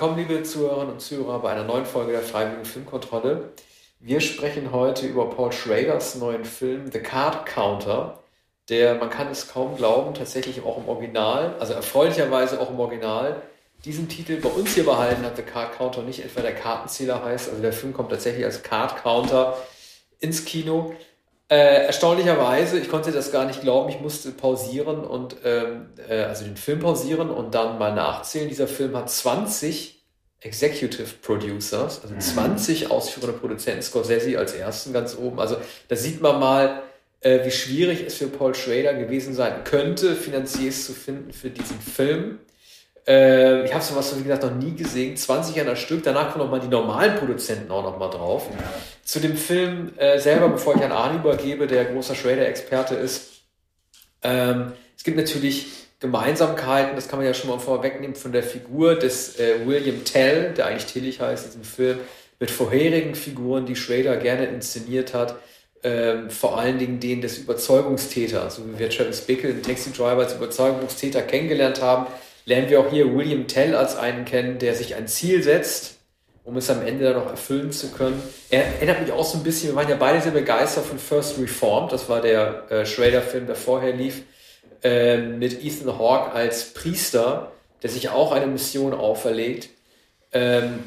willkommen, liebe Zuhörerinnen und Zuhörer, bei einer neuen Folge der Freiwilligen Filmkontrolle. Wir sprechen heute über Paul Schraders neuen Film The Card Counter, der, man kann es kaum glauben, tatsächlich auch im Original, also erfreulicherweise auch im Original, diesen Titel bei uns hier behalten hat, The Card Counter, nicht etwa der Kartenzähler heißt. Also der Film kommt tatsächlich als Card Counter ins Kino. Äh, erstaunlicherweise, ich konnte das gar nicht glauben, ich musste pausieren und ähm, äh, also den Film pausieren und dann mal nachzählen. Dieser Film hat 20 Executive Producers, also 20 mhm. ausführende Produzenten, Scorsese als ersten ganz oben. Also da sieht man mal, äh, wie schwierig es für Paul Schrader gewesen sein könnte, Finanziers zu finden für diesen Film. Äh, ich habe sowas, wie gesagt, noch nie gesehen. 20 an der Stück. Danach kommen noch mal die normalen Produzenten auch noch mal drauf. Ja. Zu dem Film äh, selber, bevor ich an Arne übergebe, der großer Schrader-Experte ist. Ähm, es gibt natürlich Gemeinsamkeiten, das kann man ja schon mal vorwegnehmen, von der Figur des äh, William Tell, der eigentlich Tillich heißt in diesem Film, mit vorherigen Figuren, die Schrader gerne inszeniert hat. Ähm, vor allen Dingen den des Überzeugungstäters, so wie wir Travis Bickle, den Taxi Driver als Überzeugungstäter kennengelernt haben, lernen wir auch hier William Tell als einen kennen, der sich ein Ziel setzt, um es am Ende dann noch erfüllen zu können. Er erinnert mich auch so ein bisschen, wir waren ja beide sehr begeistert von First Reformed, das war der äh, Schrader-Film, der vorher lief, äh, mit Ethan Hawke als Priester, der sich auch eine Mission auferlegt. Ähm,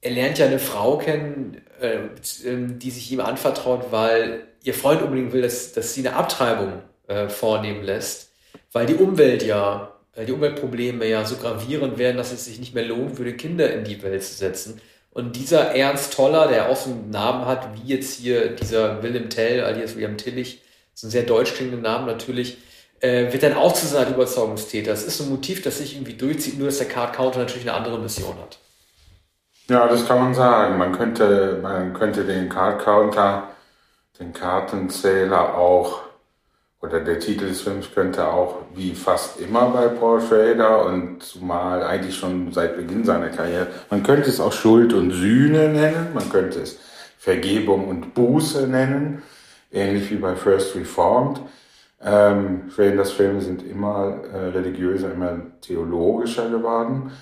er lernt ja eine Frau kennen, äh, ähm, die sich ihm anvertraut, weil ihr Freund unbedingt will, dass, dass sie eine Abtreibung äh, vornehmen lässt, weil die Umwelt ja äh, die Umweltprobleme ja so gravierend werden, dass es sich nicht mehr lohnt würde, Kinder in die Welt zu setzen. Und dieser Ernst Toller, der auch so einen Namen hat, wie jetzt hier dieser Willem Tell, alias William Tillich, so ein sehr deutsch klingender Name natürlich, äh, wird dann auch zu seiner Überzeugungstäter. Das ist so ein Motiv, das sich irgendwie durchzieht, nur dass der Card Counter natürlich eine andere Mission hat. Ja, das kann man sagen. Man könnte, man könnte den Card Counter, den Kartenzähler auch oder der Titel des Films könnte auch wie fast immer bei Paul Schrader und zumal eigentlich schon seit Beginn seiner Karriere, man könnte es auch Schuld und Sühne nennen, man könnte es Vergebung und Buße nennen, ähnlich wie bei First Reformed. Ähm, Schraders Filme sind immer äh, religiöser, immer theologischer geworden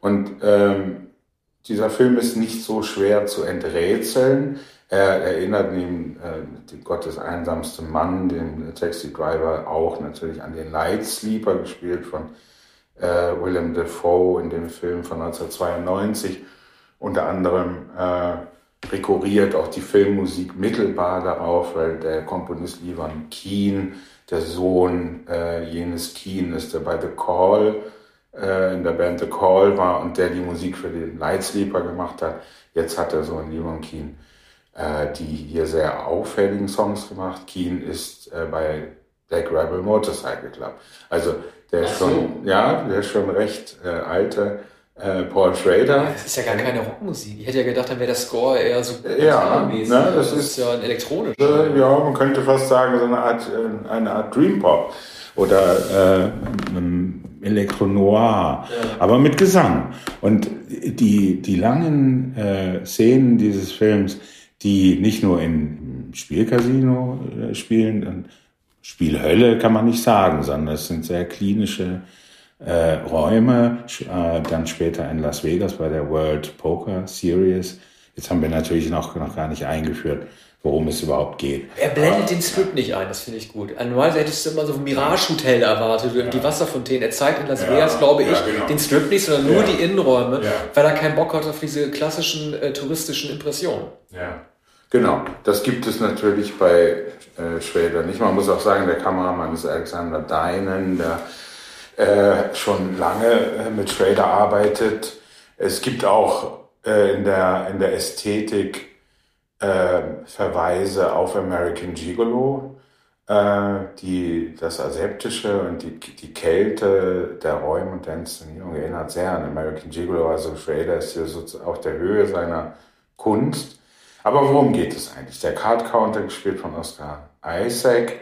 und ähm, dieser Film ist nicht so schwer zu enträtseln. Er erinnert neben äh, Gottes einsamste Mann, den Taxi Driver, auch natürlich an den Light Sleeper, gespielt von äh, Willem Dafoe in dem Film von 1992. Unter anderem äh, rekurriert auch die Filmmusik mittelbar darauf, weil der Komponist Ivan Keen, der Sohn äh, jenes Keen ist, der bei The Call äh, in der Band The Call war und der die Musik für den Light Sleeper gemacht hat. Jetzt hat er so einen Ivan Keen äh, die hier sehr auffälligen Songs gemacht. Keen ist äh, bei Black Rebel Motorcycle Club. Also der ist so. schon, ja, der ist schon recht äh, alte äh, Paul Schrader. Das ist ja gar keine Rockmusik. Ich hätte ja gedacht, dann wäre der Score eher so ja, ne, das, das ist, ist, ja ein elektronischer. Äh, ja, man könnte fast sagen, so eine Art, äh, eine Art Dream Pop oder äh, Elektro Noir, ja. aber mit Gesang. Und die, die langen äh, Szenen dieses Films, die nicht nur im Spielcasino äh, spielen, Spielhölle kann man nicht sagen, sondern es sind sehr klinische äh, Räume, äh, dann später in Las Vegas bei der World Poker Series. Jetzt haben wir natürlich noch, noch gar nicht eingeführt, worum es überhaupt geht. Er blendet Aber, den Strip nicht ein, das finde ich gut. Normalerweise hättest du immer so ein Mirage-Hotel erwartet, ja. die Wasserfontäne. Er zeigt in Las ja, Vegas, glaube ich, ja, genau. den Strip nicht, sondern nur die Innenräume, weil er keinen Bock hat auf diese klassischen äh, touristischen Impressionen. Ja. Genau, das gibt es natürlich bei äh, Schrader nicht. Man muss auch sagen, der Kameramann ist Alexander Deinen, der äh, schon lange äh, mit Schrader arbeitet. Es gibt auch äh, in, der, in der Ästhetik äh, Verweise auf American Gigolo, äh, die, das Aseptische und die, die Kälte der Räume und der Inszenierung erinnert sehr an American Gigolo. Also Schrader ist hier sozusagen auf der Höhe seiner Kunst. Aber worum geht es eigentlich? Der Card Counter gespielt von Oscar Isaac,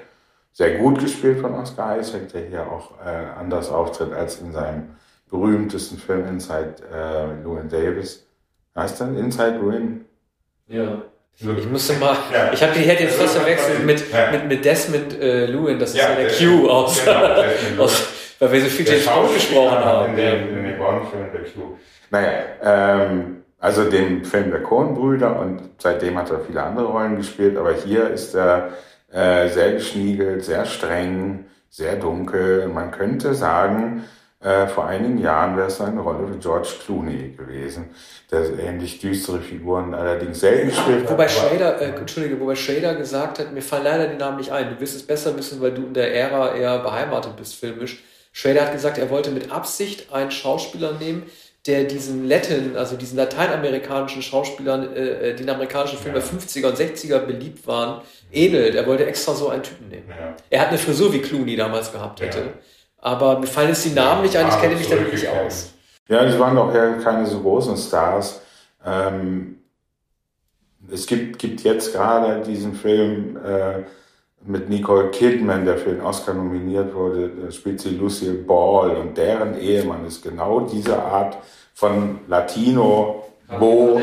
sehr gut gespielt von Oscar Isaac, der hier auch äh, anders auftritt als in seinem berühmtesten Film Inside äh, Llewyn Davis. Heißt dann Inside Llewyn? Ja. Ich musste mal, ja. ich habe die hätte jetzt fast verwechselt mit, ja. mit, mit Desmond äh, Lewin, das ist ja, ja der Q aus, genau, aus, weil wir so viel James Bond gesprochen haben. In dem, in dem Bond-Film, der Q. Naja, ähm, also dem Film der Coen-Brüder und seitdem hat er viele andere Rollen gespielt, aber hier ist er äh, sehr geschniegelt, sehr streng, sehr dunkel. Man könnte sagen, äh, vor einigen Jahren wäre es eine Rolle für George Clooney gewesen, der ähnlich düstere Figuren allerdings selten gespielt hat. Wobei Schrader, äh, Entschuldige, wobei Schrader gesagt hat, mir fallen leider die Namen nicht ein. Du wirst es besser wissen, weil du in der Ära eher beheimatet bist filmisch. Schrader hat gesagt, er wollte mit Absicht einen Schauspieler nehmen, der diesen Latin, also diesen lateinamerikanischen Schauspielern, äh, äh den amerikanischen Filmen der 50er und 60er beliebt waren, ähnelt. Er wollte extra so einen Typen nehmen. Ja. Er hat eine Frisur wie Clooney damals gehabt hätte. Ja. Aber mir fallen jetzt die Namen nicht ein, ich kenne mich da wirklich aus. Ja, es waren doch eher keine so großen Stars. Ähm, es gibt, gibt jetzt gerade diesen Film äh, mit Nicole Kidman, der für den Oscar nominiert wurde, da spielt sie Lucille Ball und deren Ehemann ist genau diese Art von Latino, Bo.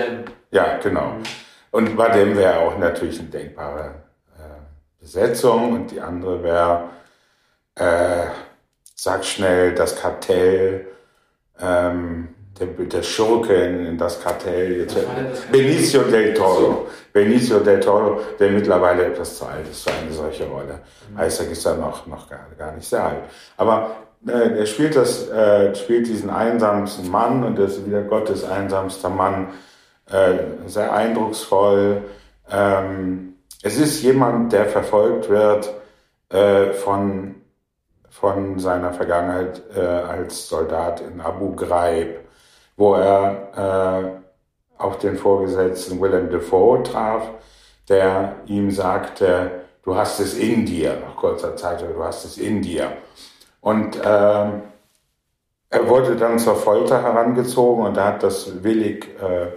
Ja, genau. Mhm. Und bei dem wäre auch natürlich eine denkbare äh, Besetzung und die andere wäre, äh, sag schnell, das Kartell, ähm, der, der Schurke in, das Kartell, jetzt, Benicio del Toro. Benicio del Toro, der mittlerweile etwas zu alt ist für eine solche Rolle. Mhm. Isaac ist ja noch, noch gar, gar nicht sehr alt. Aber äh, er spielt das, äh, spielt diesen einsamsten Mann und er ist wieder Gottes einsamster Mann, äh, sehr eindrucksvoll. Ähm, es ist jemand, der verfolgt wird äh, von, von seiner Vergangenheit äh, als Soldat in Abu Ghraib wo er äh, auf den Vorgesetzten Willem Dafoe traf, der ihm sagte, du hast es in dir, nach kurzer Zeit, du hast es in dir. Und äh, er wurde dann zur Folter herangezogen und er hat das willig äh,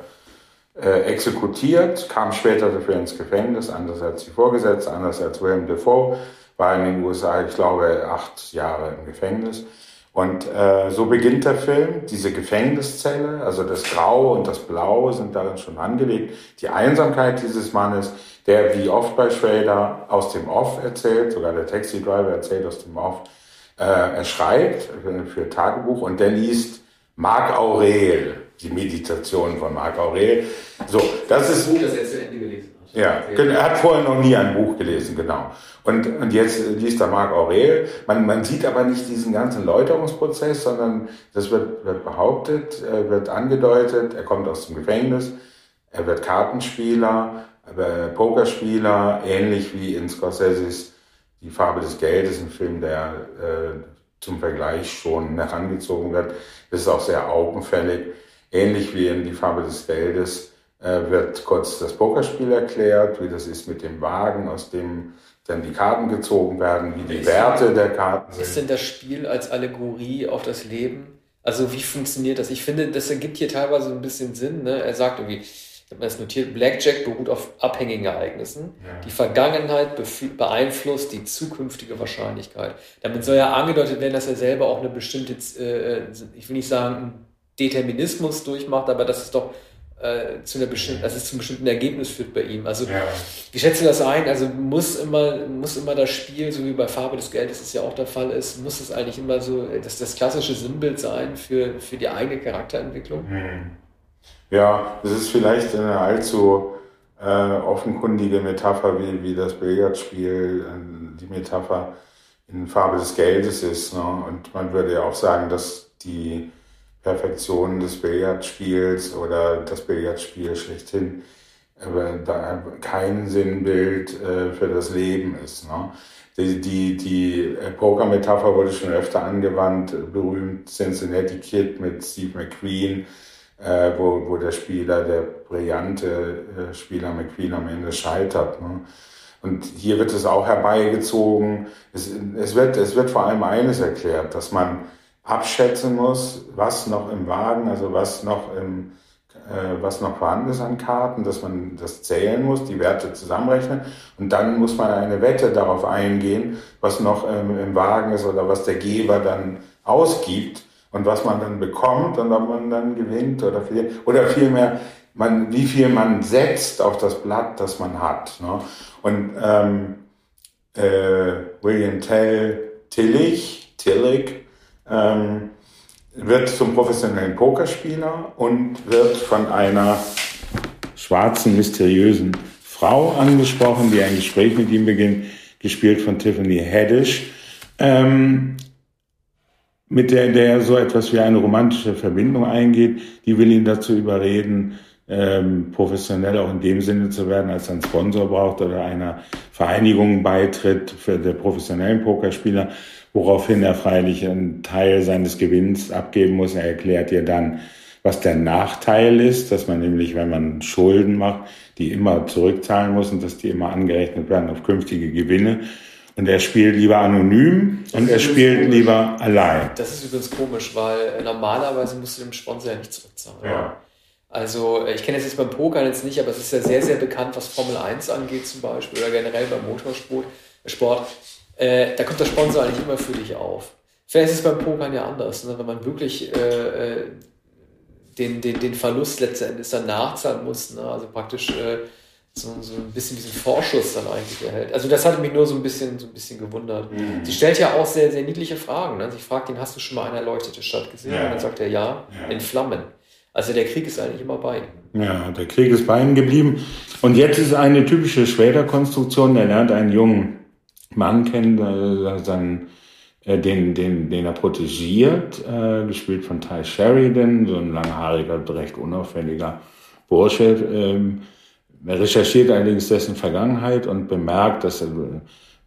äh, exekutiert, kam später dafür ins Gefängnis, anders als die Vorgesetzte, anders als Willem Dafoe, war in den USA, ich glaube, acht Jahre im Gefängnis. Und äh, so beginnt der Film. Diese Gefängniszelle, also das Grau und das Blau sind darin schon angelegt. Die Einsamkeit dieses Mannes, der wie oft bei Schrader aus dem Off erzählt, sogar der Taxi-Driver erzählt aus dem Off. Äh, er schreibt für, für Tagebuch und der liest Marc Aurel, die Meditation von Marc Aurel. So, das, das ist. Gut, dass er zu Ende gelesen. Ja, er hat vorher noch nie ein Buch gelesen, genau. Und, und jetzt liest er Marc Aurel. Man, man sieht aber nicht diesen ganzen Läuterungsprozess, sondern das wird, wird behauptet, äh, wird angedeutet, er kommt aus dem Gefängnis, er wird Kartenspieler, Pokerspieler, ähnlich wie in Scorseses Die Farbe des Geldes, ein Film, der äh, zum Vergleich schon herangezogen wird. Das ist auch sehr augenfällig. Ähnlich wie in Die Farbe des Geldes wird kurz das Pokerspiel erklärt, wie das ist mit dem Wagen, aus dem dann die Karten gezogen werden, wie die ist Werte der Karten sind. Ist denn das Spiel als Allegorie auf das Leben? Also wie funktioniert das? Ich finde, das ergibt hier teilweise ein bisschen Sinn. Ne? Er sagt irgendwie, ich habe mir das notiert, Blackjack beruht auf abhängigen Ereignissen. Ja. Die Vergangenheit beeinflusst die zukünftige Wahrscheinlichkeit. Damit soll ja angedeutet werden, dass er selber auch eine bestimmte, äh, ich will nicht sagen, Determinismus durchmacht, aber das ist doch äh, zu einer bestimmten, dass es zum bestimmten Ergebnis führt bei ihm. Also ja. wie schätze du das ein? Also muss immer, muss immer das Spiel, so wie bei Farbe des Geldes es ja auch der Fall ist, muss es eigentlich immer so das, das klassische Sinnbild sein für, für die eigene Charakterentwicklung? Hm. Ja, es ist vielleicht eine allzu äh, offenkundige Metapher, wie, wie das Billardspiel äh, die Metapher in Farbe des Geldes ist. Ne? Und man würde ja auch sagen, dass die Perfektion des Billardspiels oder das Billardspiel schlechthin da kein Sinnbild äh, für das Leben ist. Ne? Die, die, die Poker-Metapher wurde schon öfter angewandt, berühmt Cincinnati Kid mit Steve McQueen, äh, wo, wo der Spieler, der brillante äh, Spieler McQueen am Ende scheitert. Ne? Und hier wird es auch herbeigezogen. Es, es, wird, es wird vor allem eines erklärt, dass man abschätzen muss, was noch im Wagen, also was noch im äh, was noch vorhanden ist an Karten, dass man das zählen muss, die Werte zusammenrechnen und dann muss man eine Wette darauf eingehen, was noch ähm, im Wagen ist oder was der Geber dann ausgibt und was man dann bekommt und ob man dann gewinnt oder viel, oder vielmehr man, wie viel man setzt auf das Blatt, das man hat. Ne? Und ähm, äh, William Tell Tillich, Tillich ähm, wird zum professionellen Pokerspieler und wird von einer schwarzen, mysteriösen Frau angesprochen, die ein Gespräch mit ihm beginnt, gespielt von Tiffany Haddish, ähm, mit der, der so etwas wie eine romantische Verbindung eingeht. Die will ihn dazu überreden, ähm, professionell auch in dem Sinne zu werden, als er einen Sponsor braucht oder einer Vereinigung beitritt für den professionellen Pokerspieler, woraufhin er freilich einen Teil seines Gewinns abgeben muss. Er erklärt ihr dann, was der Nachteil ist, dass man nämlich, wenn man Schulden macht, die immer zurückzahlen muss und dass die immer angerechnet werden auf künftige Gewinne. Und er spielt lieber anonym das und er spielt komisch. lieber allein. Das ist übrigens komisch, weil normalerweise musst du dem Sponsor ja nicht zurückzahlen. Ja. Also ich kenne das jetzt beim Poker jetzt nicht, aber es ist ja sehr, sehr bekannt, was Formel 1 angeht zum Beispiel oder generell beim Motorsport. Sport. Äh, da kommt der Sponsor eigentlich immer für dich auf. Vielleicht ist es beim Pokern ja anders, ne? wenn man wirklich äh, äh den, den, den Verlust letztendlich dann nachzahlen muss. Ne? Also praktisch äh, so, so ein bisschen diesen Vorschuss dann eigentlich erhält. Also das hat mich nur so ein bisschen, so ein bisschen gewundert. Mhm. Sie stellt ja auch sehr, sehr niedliche Fragen. Ne? Sie fragt ihn, hast du schon mal eine erleuchtete Stadt gesehen? Ja. Und dann sagt er, ja, ja, in Flammen. Also der Krieg ist eigentlich immer bei ihm. Ja, der Krieg ist bei ihm geblieben. Und jetzt ist eine typische Schweder-Konstruktion. Er lernt einen jungen Mann kennen, äh, seinen äh, den, den, den er protegiert, äh, gespielt von Ty Sheridan, so ein langhaariger, recht unauffälliger Bursche. Ähm, er recherchiert allerdings dessen Vergangenheit und bemerkt, dass er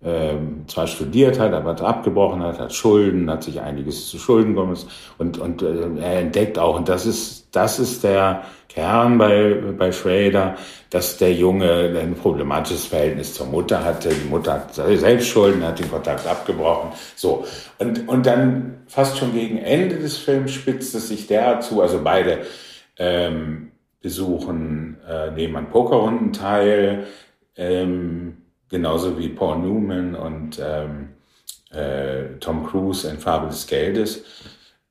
äh, zwar studiert hat, aber abgebrochen hat, hat Schulden, hat sich einiges zu Schulden gekommen und, und äh, er entdeckt auch, und das ist, das ist der Kern bei, bei Schrader, dass der Junge ein problematisches Verhältnis zur Mutter hatte. Die Mutter hat selbst Schulden, hat den Kontakt abgebrochen. So. Und, und dann fast schon gegen Ende des Films spitzt es sich der zu. Also beide ähm, besuchen, äh, nehmen an Pokerrunden teil, ähm, genauso wie Paul Newman und ähm, äh, Tom Cruise in Farbe des Geldes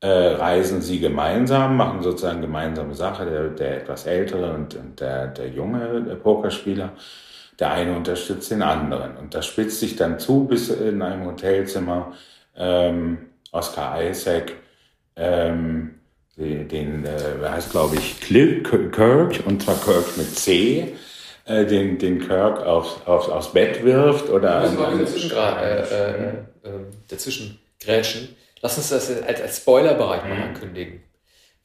äh, reisen sie gemeinsam, machen sozusagen gemeinsame Sache, der, der etwas ältere und, und der, der junge der Pokerspieler. Der eine unterstützt den anderen. Und das spitzt sich dann zu, bis in einem Hotelzimmer ähm, Oscar Isaac ähm, den, äh, heißt glaube ich Kirk, und zwar Kirk mit C, äh, den, den Kirk auf, auf, aufs Bett wirft oder... Das war dazwischen, äh, äh, äh, dazwischen grätschen Lass uns das als, als Spoilerbereich mal mhm. ankündigen.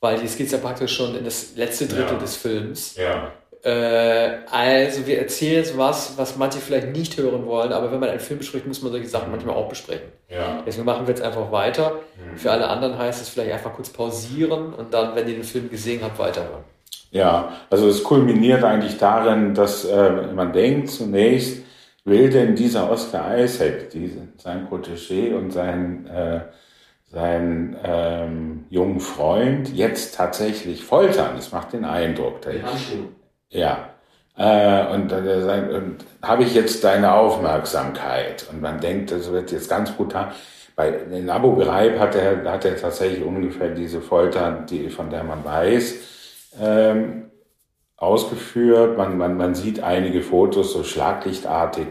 Weil jetzt geht es ja praktisch schon in das letzte Drittel ja. des Films. Ja. Äh, also wir erzählen jetzt was, was manche vielleicht nicht hören wollen, aber wenn man einen Film bespricht, muss man solche Sachen mhm. manchmal auch besprechen. Ja. Deswegen machen wir jetzt einfach weiter. Mhm. Für alle anderen heißt es vielleicht einfach kurz pausieren und dann, wenn ihr den Film gesehen habt, weiterhören. Ja, also es kulminiert eigentlich darin, dass äh, man denkt zunächst, will denn dieser Oscar Isaac, diese, sein Protégé und sein äh, seinen ähm, jungen Freund jetzt tatsächlich foltern. Das macht den Eindruck. Der, ja. Äh, und, äh, und habe ich jetzt deine Aufmerksamkeit? Und man denkt, das wird jetzt ganz brutal. Bei in Abu Ghraib hat er, hat er tatsächlich ungefähr diese Folter, die, von der man weiß, ähm, ausgeführt. Man, man, man sieht einige Fotos so schlaglichtartig,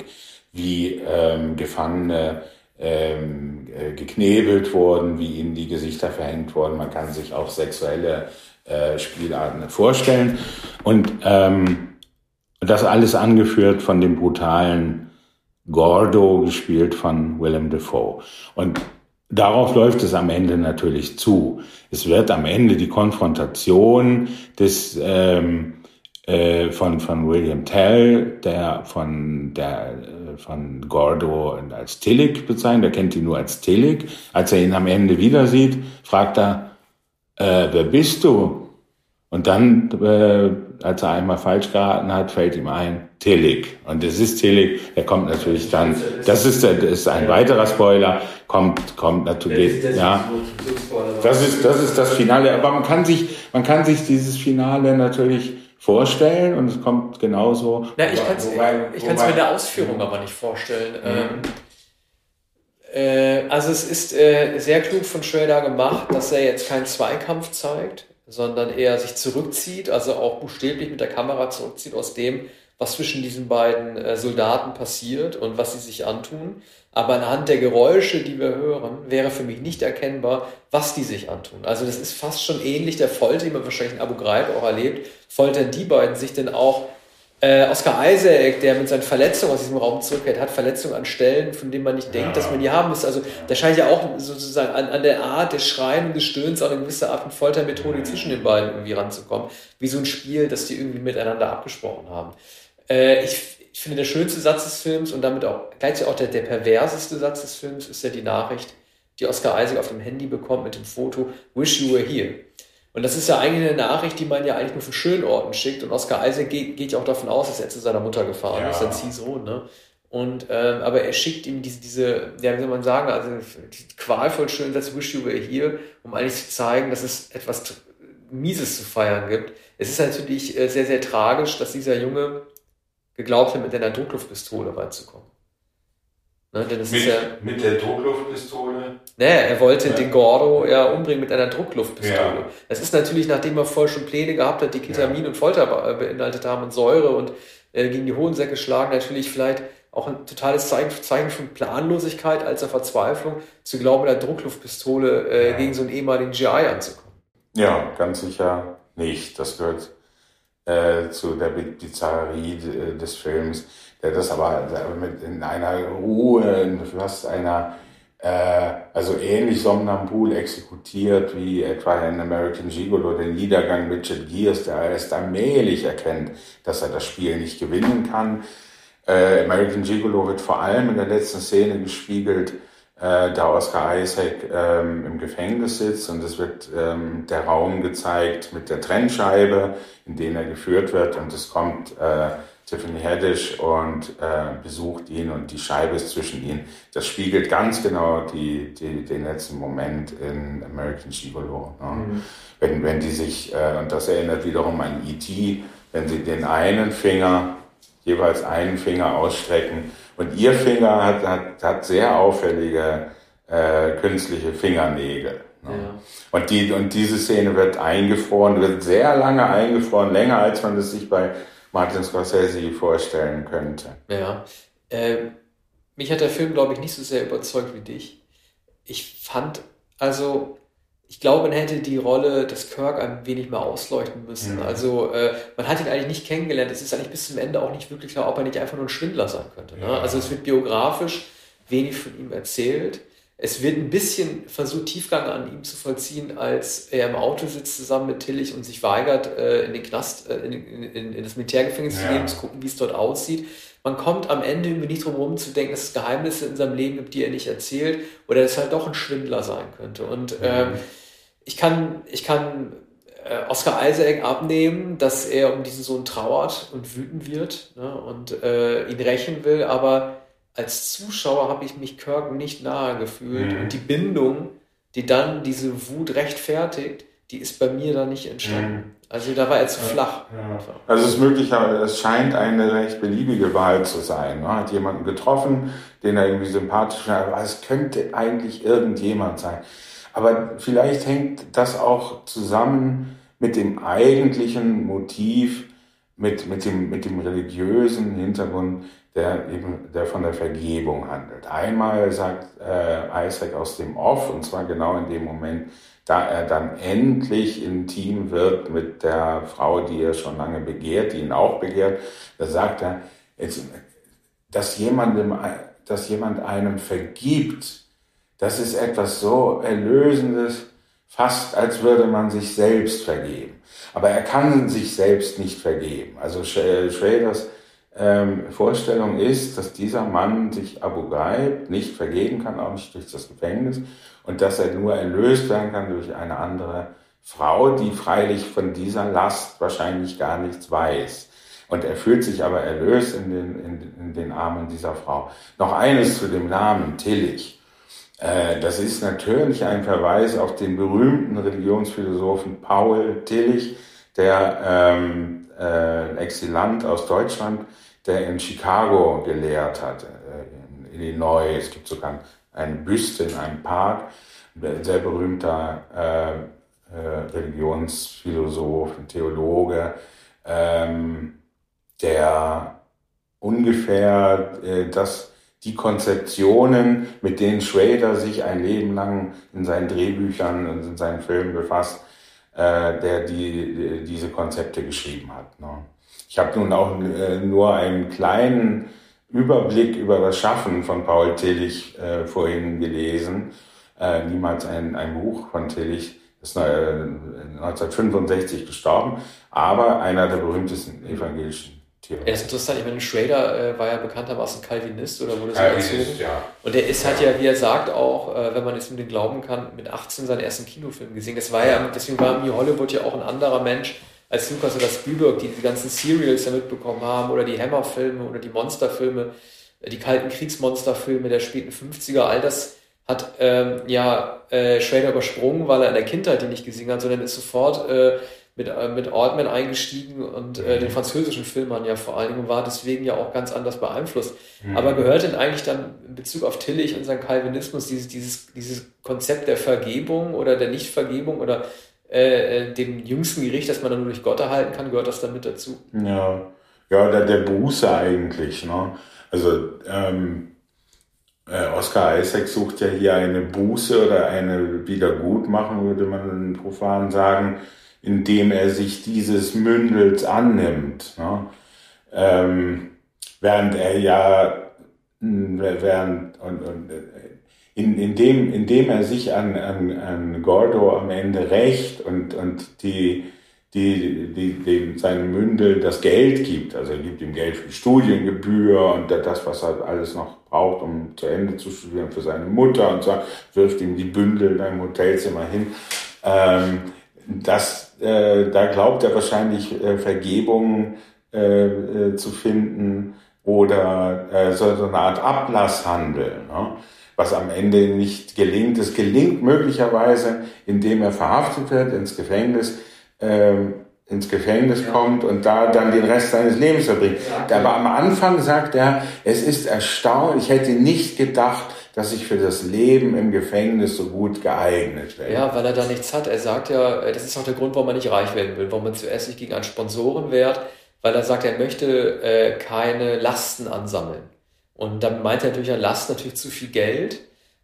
wie ähm, Gefangene ähm, äh, geknebelt wurden, wie ihnen die Gesichter verhängt wurden. Man kann sich auch sexuelle äh, Spielarten vorstellen. Und ähm, das alles angeführt von dem brutalen Gordo, gespielt von Willem Dafoe. Und darauf läuft es am Ende natürlich zu. Es wird am Ende die Konfrontation des ähm, äh, von, von William Tell, der von, der, äh, von Gordo als Tillich bezeichnet, er kennt ihn nur als Tillich. Als er ihn am Ende wieder sieht, fragt er, äh, wer bist du? Und dann, äh, als er einmal falsch geraten hat, fällt ihm ein, Tillich. Und es ist Tillich, er kommt natürlich dann, das ist, das ist ein weiterer Spoiler, kommt, kommt natürlich, ja. Das ist, das ist das Finale, aber man kann sich, man kann sich dieses Finale natürlich vorstellen und es kommt genauso. Na, ich kann es mir in der Ausführung aber nicht vorstellen. Mhm. Ähm, äh, also es ist äh, sehr klug von Schrader gemacht, dass er jetzt keinen Zweikampf zeigt, sondern eher sich zurückzieht, also auch buchstäblich mit der Kamera zurückzieht aus dem, was zwischen diesen beiden äh, Soldaten passiert und was sie sich antun. Aber anhand der Geräusche, die wir hören, wäre für mich nicht erkennbar, was die sich antun. Also das ist fast schon ähnlich der Folter, die man wahrscheinlich in Abu Ghraib auch erlebt. Foltern die beiden sich denn auch äh, Oscar Isaac, der mit seinen Verletzungen aus diesem Raum zurückkehrt, hat Verletzungen an Stellen, von denen man nicht denkt, dass man die haben muss. Also da scheint ja auch sozusagen an, an der Art des Schreien und des Stöhns auch eine gewisse Art von Foltermethode zwischen den beiden irgendwie ranzukommen. Wie so ein Spiel, das die irgendwie miteinander abgesprochen haben. Äh, ich, ich finde, der schönste Satz des Films und damit auch gleichzeitig auch der, der perverseste Satz des Films ist ja die Nachricht, die Oscar Isaac auf dem Handy bekommt mit dem Foto Wish You Were Here. Und das ist ja eigentlich eine Nachricht, die man ja eigentlich nur für Schönorten schickt. Und Oscar Isaac geht, geht ja auch davon aus, dass er zu seiner Mutter gefahren ja. ist, sein Ziehsohn. Ne? Und, ähm, aber er schickt ihm diese, diese, ja, wie soll man sagen, also die qualvoll schönen Satz Wish You Were Here, um eigentlich zu zeigen, dass es etwas Mieses zu feiern gibt. Es ist natürlich äh, sehr, sehr tragisch, dass dieser Junge geglaubt hat, mit einer Druckluftpistole reinzukommen. Ne, denn mit, ja, mit der Druckluftpistole? Naja, er wollte ja. den Gordo ja umbringen mit einer Druckluftpistole. Ja. Das ist natürlich, nachdem er voll schon Pläne gehabt hat, die Ketamin und Folter beinhaltet haben und Säure und äh, gegen die Hohensäcke schlagen, natürlich vielleicht auch ein totales Zeichen, von Planlosigkeit als auch Verzweiflung, zu glauben, mit einer Druckluftpistole äh, gegen so einen ehemaligen GI anzukommen. Ja, ganz sicher nicht. Das gehört äh, zu der Bizarrerie des Films der das aber mit in einer Ruhe, in fast einer, äh, also ähnlich somnambul exekutiert wie etwa in American Gigolo, den Niedergang Richard Gears, der erst allmählich erkennt, dass er das Spiel nicht gewinnen kann. Äh, American Gigolo wird vor allem in der letzten Szene gespiegelt, äh, da Oscar Isaac ähm, im Gefängnis sitzt und es wird ähm, der Raum gezeigt mit der Trennscheibe, in den er geführt wird und es kommt äh, Tiffany Haddish und äh, besucht ihn und die Scheibe ist zwischen ihnen. Das spiegelt ganz genau die, die, den letzten Moment in American Gigolo. Ne? Mhm. Wenn, wenn die sich, äh, und das erinnert wiederum an E.T., wenn sie den einen Finger, jeweils einen Finger ausstrecken und ihr Finger hat, hat, hat sehr auffällige äh, künstliche Fingernägel. Ne? Ja. Und, die, und diese Szene wird eingefroren, wird sehr lange eingefroren, länger als man es sich bei Martin Scorsese vorstellen könnte. Ja. Äh, mich hat der Film, glaube ich, nicht so sehr überzeugt wie dich. Ich fand, also, ich glaube, man hätte die Rolle des Kirk ein wenig mehr ausleuchten müssen. Ja. Also, äh, man hat ihn eigentlich nicht kennengelernt. Es ist eigentlich bis zum Ende auch nicht wirklich klar, ob er nicht einfach nur ein Schwindler sein könnte. Ne? Ja. Also, es wird biografisch wenig von ihm erzählt. Es wird ein bisschen versucht, Tiefgang an ihm zu vollziehen, als er im Auto sitzt zusammen mit Tillich und sich weigert, äh, in den Knast, äh, in, in, in das Militärgefängnis ja. zu gehen, zu gucken, wie es dort aussieht. Man kommt am Ende irgendwie nicht drum herum zu denken, dass es Geheimnisse in seinem Leben gibt, die er nicht erzählt, oder dass er halt doch ein Schwindler sein könnte. Und ähm, ich kann, ich kann äh, Oscar Isaac abnehmen, dass er um diesen Sohn trauert und wütend wird ne, und äh, ihn rächen will, aber als Zuschauer habe ich mich Kirk nicht nahe gefühlt. Mhm. Und die Bindung, die dann diese Wut rechtfertigt, die ist bei mir da nicht entstanden. Mhm. Also da war er zu flach. Ja. Also es ist möglich, es scheint eine recht beliebige Wahl zu sein. Man hat jemanden getroffen, den er irgendwie sympathisch aber es könnte eigentlich irgendjemand sein. Aber vielleicht hängt das auch zusammen mit dem eigentlichen Motiv, mit, mit, dem, mit dem religiösen Hintergrund, der eben der von der Vergebung handelt. Einmal sagt äh, Isaac aus dem Off, und zwar genau in dem Moment, da er dann endlich intim wird mit der Frau, die er schon lange begehrt, die ihn auch begehrt, da sagt er, jetzt, dass, jemandem, dass jemand einem vergibt, das ist etwas so Erlösendes, fast als würde man sich selbst vergeben. Aber er kann sich selbst nicht vergeben. Also Schraders ähm, Vorstellung ist, dass dieser Mann sich Abu Ghraib nicht vergeben kann, auch nicht durch das Gefängnis, und dass er nur erlöst werden kann durch eine andere Frau, die freilich von dieser Last wahrscheinlich gar nichts weiß. Und er fühlt sich aber erlöst in den, in, in den Armen dieser Frau. Noch eines zu dem Namen Tillich. Äh, das ist natürlich ein Verweis auf den berühmten Religionsphilosophen Paul Tillich, der ähm, äh, Exilant aus Deutschland, der in Chicago gelehrt hat, äh, in Illinois. Es gibt sogar eine Büste in einem Park, ein sehr berühmter äh, äh, Religionsphilosoph, Theologe. Ähm, der ungefähr äh, das, die Konzeptionen, mit denen Schrader sich ein Leben lang in seinen Drehbüchern und in seinen Filmen befasst, äh, der die, die, diese Konzepte geschrieben hat. Ne? Ich habe nun auch äh, nur einen kleinen Überblick über das Schaffen von Paul Tillich äh, vorhin gelesen. Äh, niemals ein, ein Buch von Tillich, ist äh, 1965 gestorben, aber einer der berühmtesten evangelischen Theologen. Er ist interessant, ich meine, Schrader äh, war ja bekanntermaßen Calvinist oder wurde so erzogen. Ja. Und er ist, hat ja, wie er sagt, auch, äh, wenn man es mit dem glauben kann, mit 18 seinen ersten Kinofilm gesehen. Das war ja, deswegen war New Hollywood ja auch ein anderer Mensch als Lucas oder Spielberg, die die ganzen Serials ja mitbekommen haben oder die Hammer-Filme oder die Monsterfilme, äh, die kalten Kriegsmonsterfilme der späten 50er, all das hat ähm, ja äh, Schrader übersprungen, weil er in der Kindheit die nicht gesehen hat, sondern ist sofort äh, mit, äh, mit Altman eingestiegen und äh, den mhm. französischen Filmern ja vor allen Dingen war deswegen ja auch ganz anders beeinflusst. Mhm. Aber gehört denn eigentlich dann in Bezug auf Tillich und seinen Calvinismus dieses, dieses, dieses Konzept der Vergebung oder der Nichtvergebung oder äh, äh, dem jüngsten Gericht, das man dann nur durch Gott erhalten kann, gehört das dann mit dazu? Ja, ja der, der Buße eigentlich. Ne? Also ähm, äh, Oscar Isaac sucht ja hier eine Buße oder eine Wiedergutmachung, würde man profan sagen, indem er sich dieses Mündels annimmt. Ne? Ähm, während er ja, während, und, und, in, indem, indem er sich an, an, an Gordo am Ende rächt und, und die, die, die, dem seinem Mündel das Geld gibt. Also er gibt ihm Geld für die Studiengebühr und das, was er alles noch braucht, um zu Ende zu studieren für seine Mutter und so, wirft ihm die Bündel in einem Hotelzimmer hin. Ähm, das, äh, da glaubt er wahrscheinlich äh, Vergebung äh, äh, zu finden oder äh, so, so eine Art Ablasshandel. Ne? was am Ende nicht gelingt. Es gelingt möglicherweise, indem er verhaftet wird, ins Gefängnis, ähm, ins Gefängnis ja. kommt und da dann den Rest seines Lebens verbringt. Ja, Aber am Anfang sagt er, es ist erstaunlich, ich hätte nicht gedacht, dass ich für das Leben im Gefängnis so gut geeignet wäre. Ja, weil er da nichts hat. Er sagt ja, das ist auch der Grund, warum er nicht reich werden will, warum man zuerst sich gegen einen Sponsoren wehrt, weil er sagt, er möchte äh, keine Lasten ansammeln. Und dann meint er natürlich an Last natürlich zu viel Geld,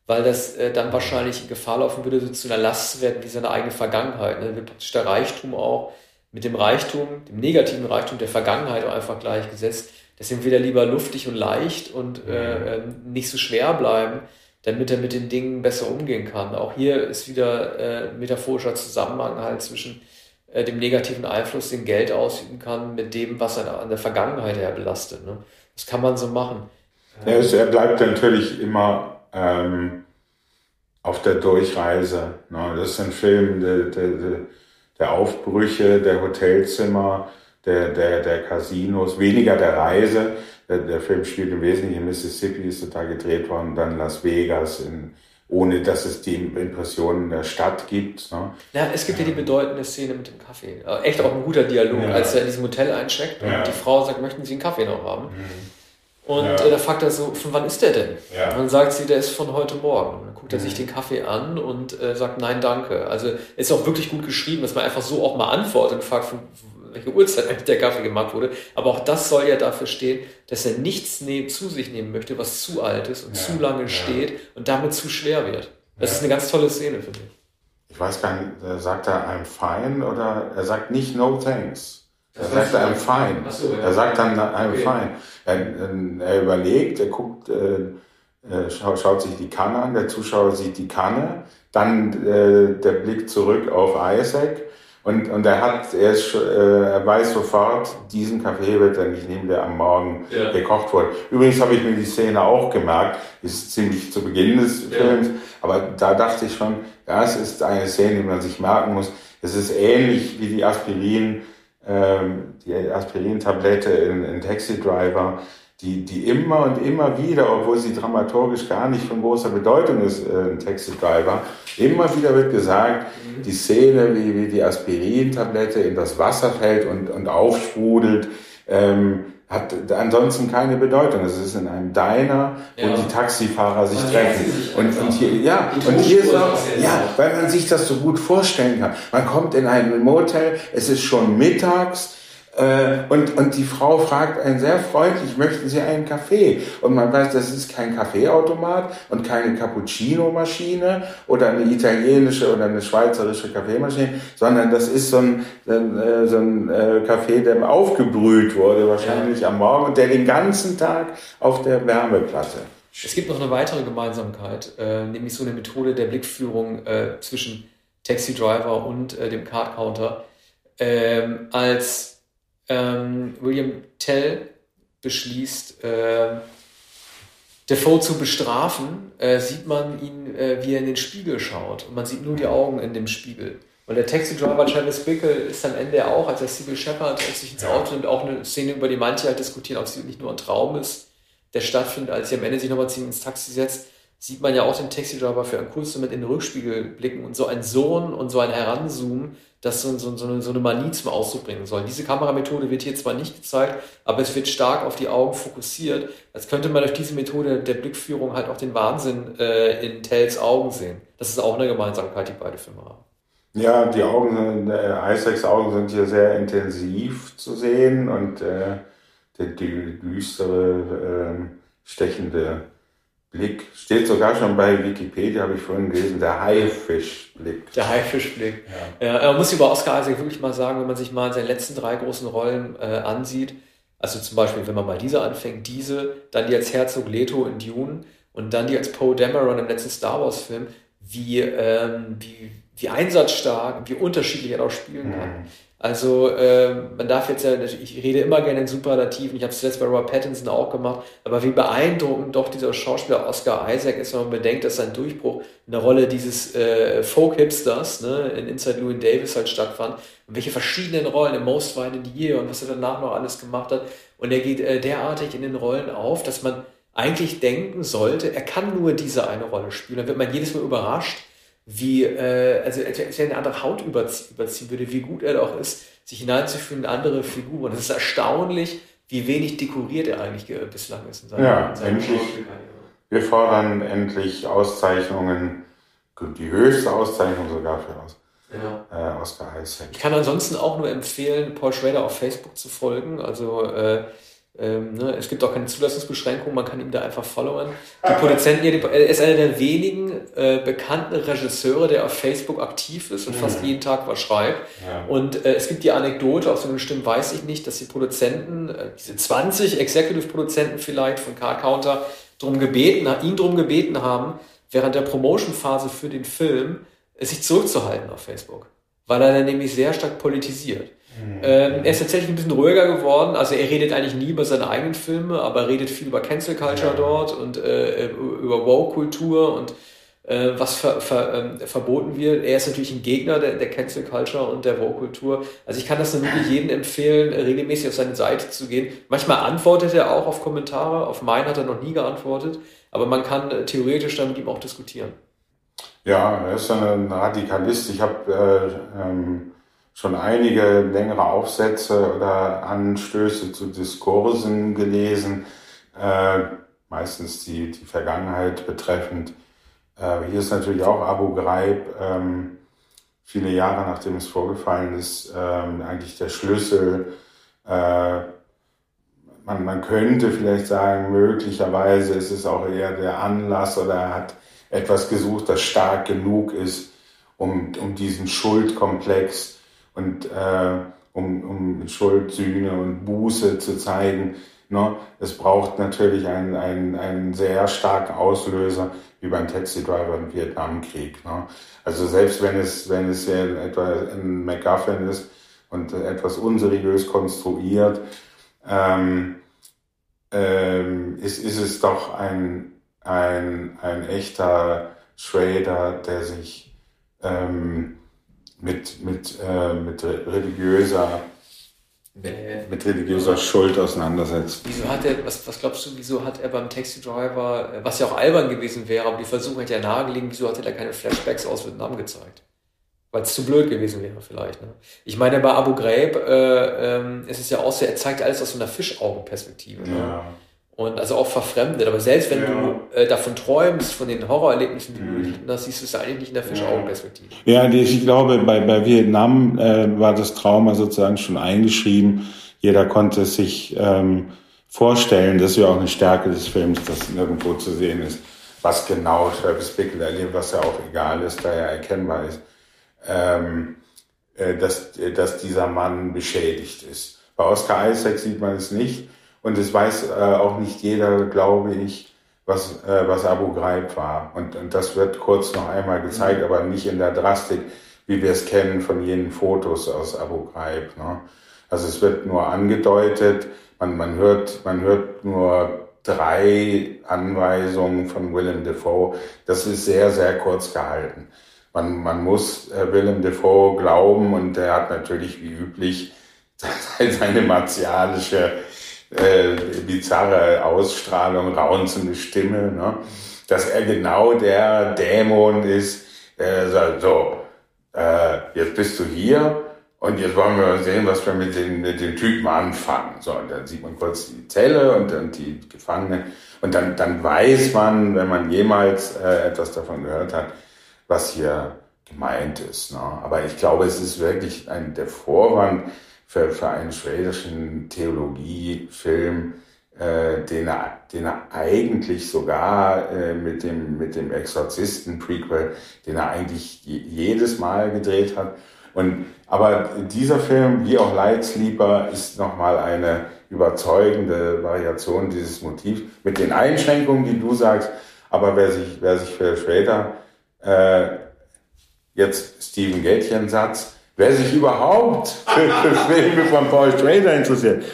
weil das äh, dann wahrscheinlich in Gefahr laufen würde, so zu einer Last zu werden wie seine eigene Vergangenheit. Ne? Wird praktisch der Reichtum auch mit dem Reichtum, dem negativen Reichtum der Vergangenheit auch einfach gleichgesetzt. Deswegen will er lieber luftig und leicht und äh, mhm. äh, nicht so schwer bleiben, damit er mit den Dingen besser umgehen kann. Auch hier ist wieder äh, metaphorischer Zusammenhang halt zwischen äh, dem negativen Einfluss, den Geld ausüben kann, mit dem, was er an der Vergangenheit her belastet. Ne? Das kann man so machen. Ja, es, er bleibt natürlich immer ähm, auf der Durchreise. Ne? Das ist ein Film der, der, der Aufbrüche, der Hotelzimmer, der, der, der Casinos, weniger der Reise. Der, der Film spielt im Wesentlichen in Mississippi, ist total gedreht worden, dann Las Vegas, in, ohne dass es die Impressionen der Stadt gibt. Ne? Ja, es gibt ja die bedeutende Szene mit dem Kaffee. Echt auch ein guter Dialog, ja. als er in diesem Hotel eincheckt und ja. die Frau sagt, möchten Sie einen Kaffee noch haben? Mhm. Und ja. äh, da fragt er so, von wann ist der denn? Ja. Und dann sagt sie, der ist von heute Morgen. Und dann guckt er sich mhm. den Kaffee an und äh, sagt, nein, danke. Also ist auch wirklich gut geschrieben, dass man einfach so auch mal antwortet und fragt, von welche Uhrzeit eigentlich der Kaffee gemacht wurde. Aber auch das soll ja dafür stehen, dass er nichts nehm, zu sich nehmen möchte, was zu alt ist und ja. zu lange steht und damit zu schwer wird. Das ist eine ganz tolle Szene, finde ich. Ich weiß gar nicht, äh, sagt er I'm fine oder er sagt nicht no thanks. Er sagt I'm fine. So, ja. Er sagt dann I'm okay. fine. Er, er, überlegt, er guckt, äh, äh schaut, schaut, sich die Kanne an, der Zuschauer sieht die Kanne, dann äh, der Blick zurück auf Isaac und, und er hat, er, ist, äh, er weiß sofort, diesen Kaffee wird er nicht nehmen, der am Morgen ja. gekocht wurde. Übrigens habe ich mir die Szene auch gemerkt, ist ziemlich zu Beginn des Films, aber da dachte ich schon, das ist eine Szene, die man sich merken muss. Es ist ähnlich wie die Aspirin, ähm, die Aspirin-Tablette in, in Taxi Driver, die, die immer und immer wieder, obwohl sie dramaturgisch gar nicht von großer Bedeutung ist, äh, ein Taxi Driver, immer wieder wird gesagt, mhm. die Szene, wie, wie die Aspirin-Tablette in das Wasser fällt und, und aufsprudelt, ähm, hat ansonsten keine Bedeutung. Es ist in einem Diner, wo ja. die Taxifahrer sich treffen. und, und hier, ja, und hier ist auch, ja, weil man sich das so gut vorstellen kann. Man kommt in ein Motel, es ist schon mittags, und, und die Frau fragt einen sehr freundlich, möchten Sie einen Kaffee? Und man weiß, das ist kein Kaffeeautomat und keine Cappuccino-Maschine oder eine italienische oder eine schweizerische Kaffeemaschine, sondern das ist so ein, äh, so ein äh, Kaffee, der aufgebrüht wurde, wahrscheinlich ja. am Morgen und der den ganzen Tag auf der Wärmeplatte. Es gibt noch eine weitere Gemeinsamkeit, äh, nämlich so eine Methode der Blickführung äh, zwischen Taxi Driver und äh, dem Card Counter. Ähm, als ähm, William Tell beschließt, äh, Defoe zu bestrafen, äh, sieht man ihn, äh, wie er in den Spiegel schaut. Und man sieht nur die Augen in dem Spiegel. Und der Taxi-Driver Travis Bickle ist am Ende auch, als er Sybil Shepard sich ins Auto nimmt, auch eine Szene, über die manche halt diskutieren, ob sie nicht nur ein Traum ist, der stattfindet, als sie am Ende sich nochmal ziemlich ins Taxi setzt, sieht man ja auch den Taxi-Driver für einen kurzen Moment in den Rückspiegel blicken und so ein Sohn und so ein Heranzoomen das so, so, so, eine, so eine Manie zum Ausdruck bringen soll. Diese Kameramethode wird hier zwar nicht gezeigt, aber es wird stark auf die Augen fokussiert. Als könnte man durch diese Methode der Blickführung halt auch den Wahnsinn äh, in Tells Augen sehen. Das ist auch eine Gemeinsamkeit, die beide Filme haben. Ja, die Augen, äh, Isaacs Augen sind hier sehr intensiv zu sehen und äh, die, die düstere, äh, stechende Blick. Steht sogar schon bei Wikipedia, habe ich vorhin gelesen, der Haifischblick. Der Haifischblick. Ja. ja. man muss über Oscar Isaac wirklich mal sagen, wenn man sich mal seine letzten drei großen Rollen äh, ansieht, also zum Beispiel, wenn man mal diese anfängt, diese, dann die als Herzog Leto in Dune und dann die als Poe Dameron im letzten Star Wars Film, wie, ähm, wie, wie einsatzstark, wie unterschiedlich er auch spielen kann. Mhm. Also äh, man darf jetzt ja, ich rede immer gerne in Superlativen, ich habe es zuletzt bei Robert Pattinson auch gemacht, aber wie beeindruckend doch dieser Schauspieler Oscar Isaac ist, wenn man bedenkt, dass sein Durchbruch in der Rolle dieses äh, Folk-Hipsters ne, in Inside Louis Davis halt stattfand. Und welche verschiedenen Rollen im Most Violent Year und was er danach noch alles gemacht hat. Und er geht äh, derartig in den Rollen auf, dass man eigentlich denken sollte, er kann nur diese eine Rolle spielen. Dann wird man jedes Mal überrascht, wie, äh, also als er eine andere Haut überzie überziehen würde, wie gut er doch ist, sich hineinzufühlen in andere Figuren. Es ist erstaunlich, wie wenig dekoriert er eigentlich bislang ist. In seiner, ja, endlich. Wir fordern endlich Auszeichnungen, die höchste Auszeichnung sogar für uns. Ja. Äh, Oscar Isaac. Ich kann ansonsten auch nur empfehlen, Paul Schrader auf Facebook zu folgen. Also äh, ähm, ne, es gibt auch keine Zulassungsbeschränkung, man kann ihm da einfach followen. Die Produzenten, er ist einer der wenigen äh, bekannten Regisseure, der auf Facebook aktiv ist und mhm. fast jeden Tag was schreibt. Ja. Und äh, es gibt die Anekdote, aus einem Stimmen weiß ich nicht, dass die Produzenten, äh, diese 20 Executive-Produzenten vielleicht von Car Counter, drum gebeten, ihn darum gebeten haben, während der Promotion-Phase für den Film sich zurückzuhalten auf Facebook. Weil er dann nämlich sehr stark politisiert. Mhm. Ähm, er ist tatsächlich ein bisschen ruhiger geworden. Also er redet eigentlich nie über seine eigenen Filme, aber er redet viel über Cancel Culture ja. dort und äh, über Woke-Kultur und äh, was ver, ver, ähm, verboten wird. Er ist natürlich ein Gegner der, der Cancel Culture und der Woke-Kultur. Also ich kann das nur wirklich jedem empfehlen, regelmäßig auf seine Seite zu gehen. Manchmal antwortet er auch auf Kommentare. Auf meinen hat er noch nie geantwortet. Aber man kann äh, theoretisch dann mit ihm auch diskutieren. Ja, er ist ein Radikalist. Ich habe äh, ähm schon einige längere Aufsätze oder Anstöße zu Diskursen gelesen, äh, meistens die, die Vergangenheit betreffend. Äh, hier ist natürlich auch Abu Ghraib, ähm, viele Jahre nachdem es vorgefallen ist, ähm, eigentlich der Schlüssel. Äh, man, man könnte vielleicht sagen, möglicherweise ist es auch eher der Anlass oder er hat etwas gesucht, das stark genug ist, um, um diesen Schuldkomplex und äh, um, um Schuld, Sühne und Buße zu zeigen. Ne? Es braucht natürlich einen, einen, einen sehr starken Auslöser, wie beim Taxi-Driver im Vietnamkrieg. Ne? Also selbst wenn es, wenn es ja etwa ein MacGuffin ist und etwas unseriös konstruiert, ähm, ähm, ist, ist es doch ein, ein, ein echter Schrader, der sich ähm, mit, mit, äh, mit religiöser mit religiöser Schuld auseinandersetzt. Wieso hat er, was, was glaubst du, wieso hat er beim Taxi Driver, was ja auch albern gewesen wäre, aber die Versuchung hat ja nahegelegen, wieso hat er da keine Flashbacks aus Vietnam gezeigt? Weil es zu blöd gewesen wäre vielleicht. Ne? Ich meine, bei Abu Ghraib äh, ähm, ist es ja auch so, er zeigt alles aus so einer Fischaugenperspektive. Ne? Ja und also auch verfremdet. Aber selbst wenn ja. du äh, davon träumst, von den Horrorerlebnissen, die mhm. du hast, siehst du es eigentlich nicht in der Fischaugenperspektive. Ja, ich glaube, bei, bei Vietnam äh, war das Trauma sozusagen schon eingeschrieben. jeder konnte sich ähm, vorstellen, das ist ja auch eine Stärke des Films, dass nirgendwo zu sehen ist, was genau Travis Bickle erlebt, was ja auch egal ist, da er erkennbar ist, ähm, äh, dass, dass dieser Mann beschädigt ist. Bei Oscar Isaac sieht man es nicht und es weiß äh, auch nicht jeder, glaube ich, was, äh, was Abu Ghraib war. Und, und das wird kurz noch einmal gezeigt, aber nicht in der Drastik, wie wir es kennen von jenen Fotos aus Abu Ghraib. Ne? Also es wird nur angedeutet, man, man, hört, man hört nur drei Anweisungen von Willem Dafoe. Das ist sehr, sehr kurz gehalten. Man, man muss äh, Willem Dafoe glauben und er hat natürlich wie üblich seine martialische, äh, bizarre Ausstrahlung, raunzende Stimme, ne? dass er genau der Dämon ist, der sagt, so, äh, jetzt bist du hier und jetzt wollen wir sehen, was wir mit den, mit den Typen anfangen. So, und dann sieht man kurz die Zelle und dann die Gefangenen. Und dann, dann weiß man, wenn man jemals äh, etwas davon gehört hat, was hier gemeint ist. Ne? Aber ich glaube, es ist wirklich ein, der Vorwand für, für einen schwedischen Theologiefilm, äh, den, er, den er eigentlich sogar äh, mit dem, mit dem Exorzisten-Prequel, den er eigentlich jedes Mal gedreht hat. Und, aber dieser Film, wie auch Lightsleeper, ist nochmal eine überzeugende Variation dieses Motivs mit den Einschränkungen, die du sagst. Aber wer sich, wer sich für später, äh, jetzt Stephen Gätchen Satz, wer sich überhaupt für, für Filme von Paul Schrader interessiert,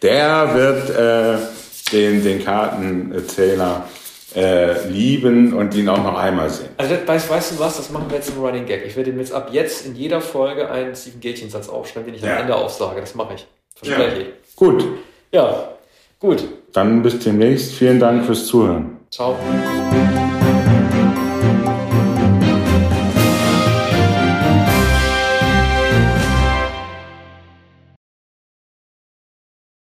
der wird äh, den, den Kartenzähler äh, lieben und ihn auch noch einmal sehen. Also weißt, weißt du was, das machen wir jetzt im Running Gag. Ich werde ihm jetzt ab jetzt in jeder Folge einen Stephen Gätchen-Satz aufschreiben, den ich ja. am Ende aufsage. Das mache ich. Verspreche ja. ich. Gut. Ja, gut. Dann bis demnächst. Vielen Dank fürs Zuhören. Ciao.